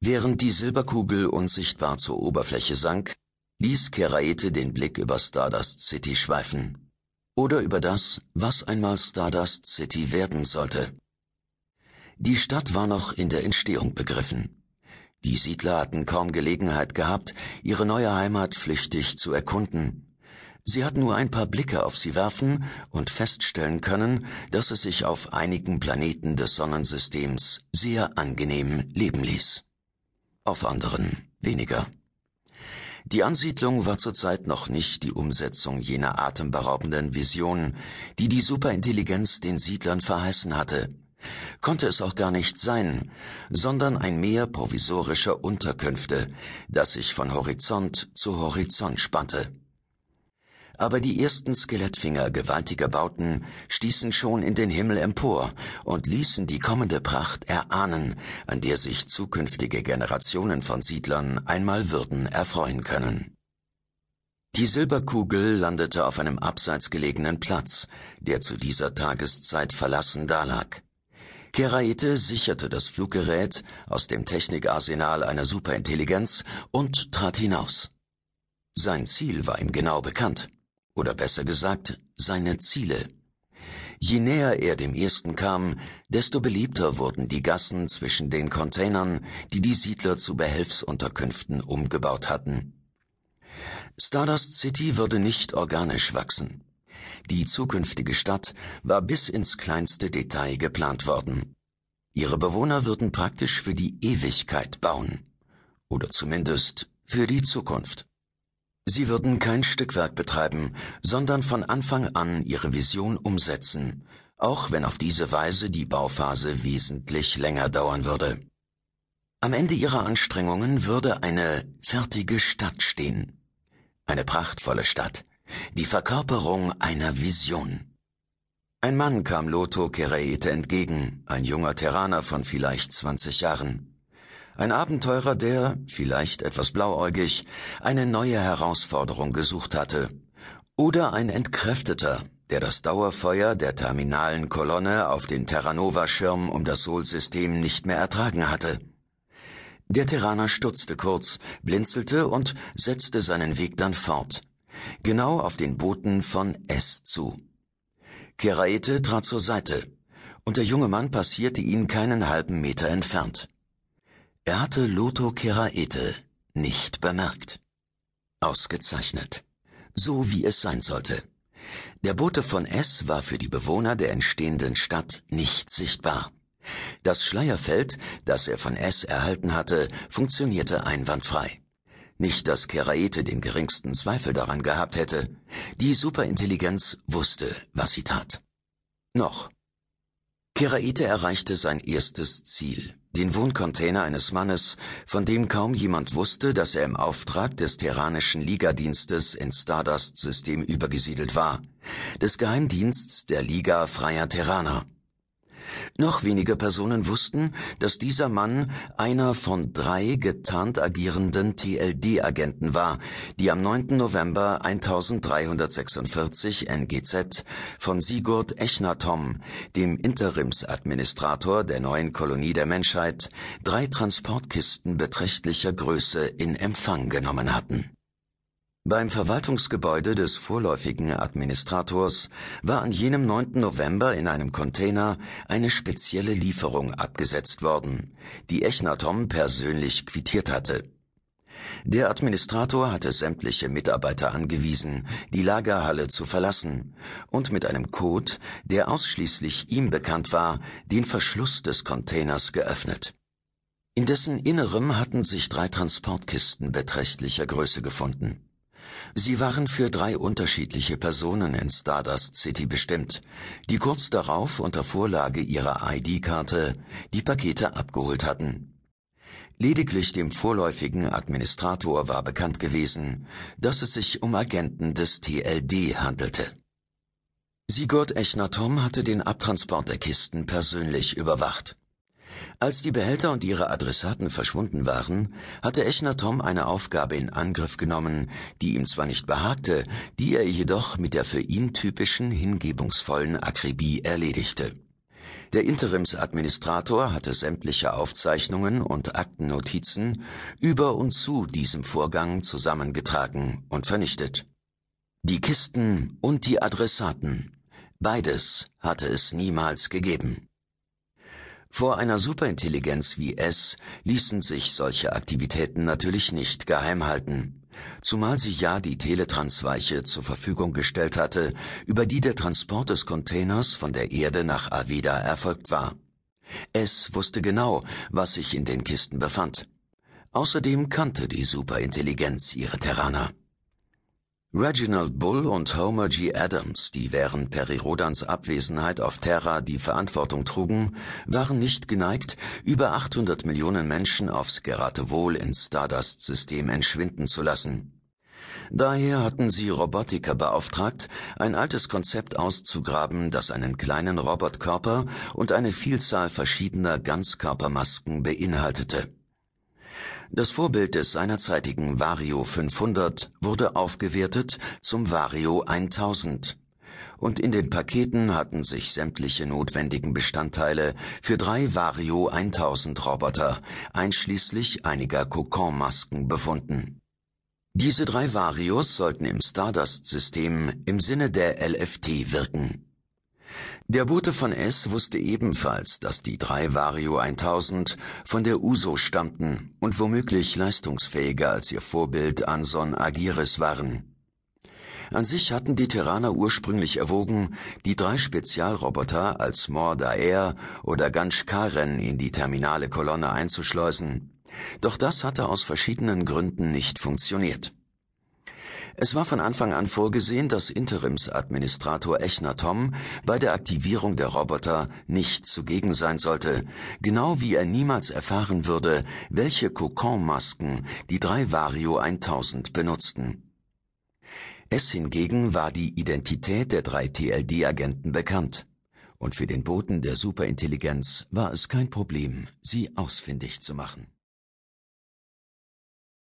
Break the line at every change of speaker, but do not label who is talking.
Während die Silberkugel unsichtbar zur Oberfläche sank, ließ Keraete den Blick über Stardust City schweifen. Oder über das, was einmal Stardust City werden sollte. Die Stadt war noch in der Entstehung begriffen. Die Siedler hatten kaum Gelegenheit gehabt, ihre neue Heimat flüchtig zu erkunden. Sie hatten nur ein paar Blicke auf sie werfen und feststellen können, dass es sich auf einigen Planeten des Sonnensystems sehr angenehm leben ließ. Auf anderen weniger. Die Ansiedlung war zurzeit noch nicht die Umsetzung jener atemberaubenden Vision, die die Superintelligenz den Siedlern verheißen hatte – konnte es auch gar nicht sein, sondern ein Meer provisorischer Unterkünfte, das sich von Horizont zu Horizont spannte. Aber die ersten Skelettfinger gewaltiger Bauten stießen schon in den Himmel empor und ließen die kommende Pracht erahnen, an der sich zukünftige Generationen von Siedlern einmal würden erfreuen können. Die Silberkugel landete auf einem abseits gelegenen Platz, der zu dieser Tageszeit verlassen dalag. Keraite sicherte das Fluggerät aus dem Technikarsenal einer Superintelligenz und trat hinaus. Sein Ziel war ihm genau bekannt, oder besser gesagt, seine Ziele. Je näher er dem ersten kam, desto beliebter wurden die Gassen zwischen den Containern, die die Siedler zu Behelfsunterkünften umgebaut hatten. Stardust City würde nicht organisch wachsen. Die zukünftige Stadt war bis ins kleinste Detail geplant worden. Ihre Bewohner würden praktisch für die Ewigkeit bauen. Oder zumindest für die Zukunft. Sie würden kein Stückwerk betreiben, sondern von Anfang an ihre Vision umsetzen, auch wenn auf diese Weise die Bauphase wesentlich länger dauern würde. Am Ende ihrer Anstrengungen würde eine fertige Stadt stehen. Eine prachtvolle Stadt, die Verkörperung einer Vision. Ein Mann kam Lotho Keraete entgegen, ein junger Terraner von vielleicht 20 Jahren. Ein Abenteurer, der, vielleicht etwas blauäugig, eine neue Herausforderung gesucht hatte. Oder ein Entkräfteter, der das Dauerfeuer der terminalen Kolonne auf den Terranova-Schirm um das Sol-System nicht mehr ertragen hatte. Der Terraner stutzte kurz, blinzelte und setzte seinen Weg dann fort, genau auf den Boten von S zu. Keraete trat zur Seite, und der junge Mann passierte ihn keinen halben Meter entfernt. Er hatte Lotho Keraete nicht bemerkt. Ausgezeichnet. So wie es sein sollte. Der Bote von S war für die Bewohner der entstehenden Stadt nicht sichtbar. Das Schleierfeld, das er von S erhalten hatte, funktionierte einwandfrei. Nicht, dass Keraete den geringsten Zweifel daran gehabt hätte. Die Superintelligenz wusste, was sie tat. Noch. Keraete erreichte sein erstes Ziel, den Wohncontainer eines Mannes, von dem kaum jemand wusste, dass er im Auftrag des Terranischen Ligadienstes ins Stardust-System übergesiedelt war, des Geheimdiensts der Liga Freier Terraner. Noch weniger Personen wussten, dass dieser Mann einer von drei getarnt agierenden TLD-Agenten war, die am 9. November 1346 NGZ von Sigurd Echnatom, dem Interimsadministrator der neuen Kolonie der Menschheit, drei Transportkisten beträchtlicher Größe in Empfang genommen hatten beim Verwaltungsgebäude des vorläufigen Administrators war an jenem 9. November in einem Container eine spezielle Lieferung abgesetzt worden, die Echnatom persönlich quittiert hatte. Der Administrator hatte sämtliche Mitarbeiter angewiesen, die Lagerhalle zu verlassen und mit einem Code, der ausschließlich ihm bekannt war, den Verschluss des Containers geöffnet. In dessen Innerem hatten sich drei Transportkisten beträchtlicher Größe gefunden. Sie waren für drei unterschiedliche Personen in Stardust City bestimmt, die kurz darauf unter Vorlage ihrer ID-Karte die Pakete abgeholt hatten. Lediglich dem vorläufigen Administrator war bekannt gewesen, dass es sich um Agenten des TLD handelte. Sigurd Echnatom hatte den Abtransport der Kisten persönlich überwacht. Als die Behälter und ihre Adressaten verschwunden waren, hatte Echner-Tom eine Aufgabe in Angriff genommen, die ihm zwar nicht behagte, die er jedoch mit der für ihn typischen hingebungsvollen Akribie erledigte. Der Interimsadministrator hatte sämtliche Aufzeichnungen und Aktennotizen über und zu diesem Vorgang zusammengetragen und vernichtet. Die Kisten und die Adressaten, beides hatte es niemals gegeben. Vor einer Superintelligenz wie S ließen sich solche Aktivitäten natürlich nicht geheim halten, zumal sie ja die Teletransweiche zur Verfügung gestellt hatte, über die der Transport des Containers von der Erde nach Avida erfolgt war. S wusste genau, was sich in den Kisten befand. Außerdem kannte die Superintelligenz ihre Terraner. Reginald Bull und Homer G. Adams, die während Perirodans Abwesenheit auf Terra die Verantwortung trugen, waren nicht geneigt, über 800 Millionen Menschen aufs Geratewohl ins Stardust-System entschwinden zu lassen. Daher hatten sie Robotiker beauftragt, ein altes Konzept auszugraben, das einen kleinen Robotkörper und eine Vielzahl verschiedener Ganzkörpermasken beinhaltete. Das Vorbild des seinerzeitigen Vario 500 wurde aufgewertet zum Vario 1000 und in den Paketen hatten sich sämtliche notwendigen Bestandteile für drei Vario 1000 Roboter, einschließlich einiger Kokon-Masken befunden. Diese drei Varios sollten im Stardust-System im Sinne der LFT wirken. Der Bote von S wusste ebenfalls, dass die drei Vario 1000 von der USO stammten und womöglich leistungsfähiger als ihr Vorbild Anson Agiris waren. An sich hatten die Terraner ursprünglich erwogen, die drei Spezialroboter als Mordaer oder Gansh Karen in die terminale Kolonne einzuschleusen. Doch das hatte aus verschiedenen Gründen nicht funktioniert. Es war von Anfang an vorgesehen, dass Interimsadministrator Echner Tom bei der Aktivierung der Roboter nicht zugegen sein sollte, genau wie er niemals erfahren würde, welche Kokon-Masken die drei Vario 1000 benutzten. Es hingegen war die Identität der drei TLD-Agenten bekannt. Und für den Boten der Superintelligenz war es kein Problem, sie ausfindig zu machen.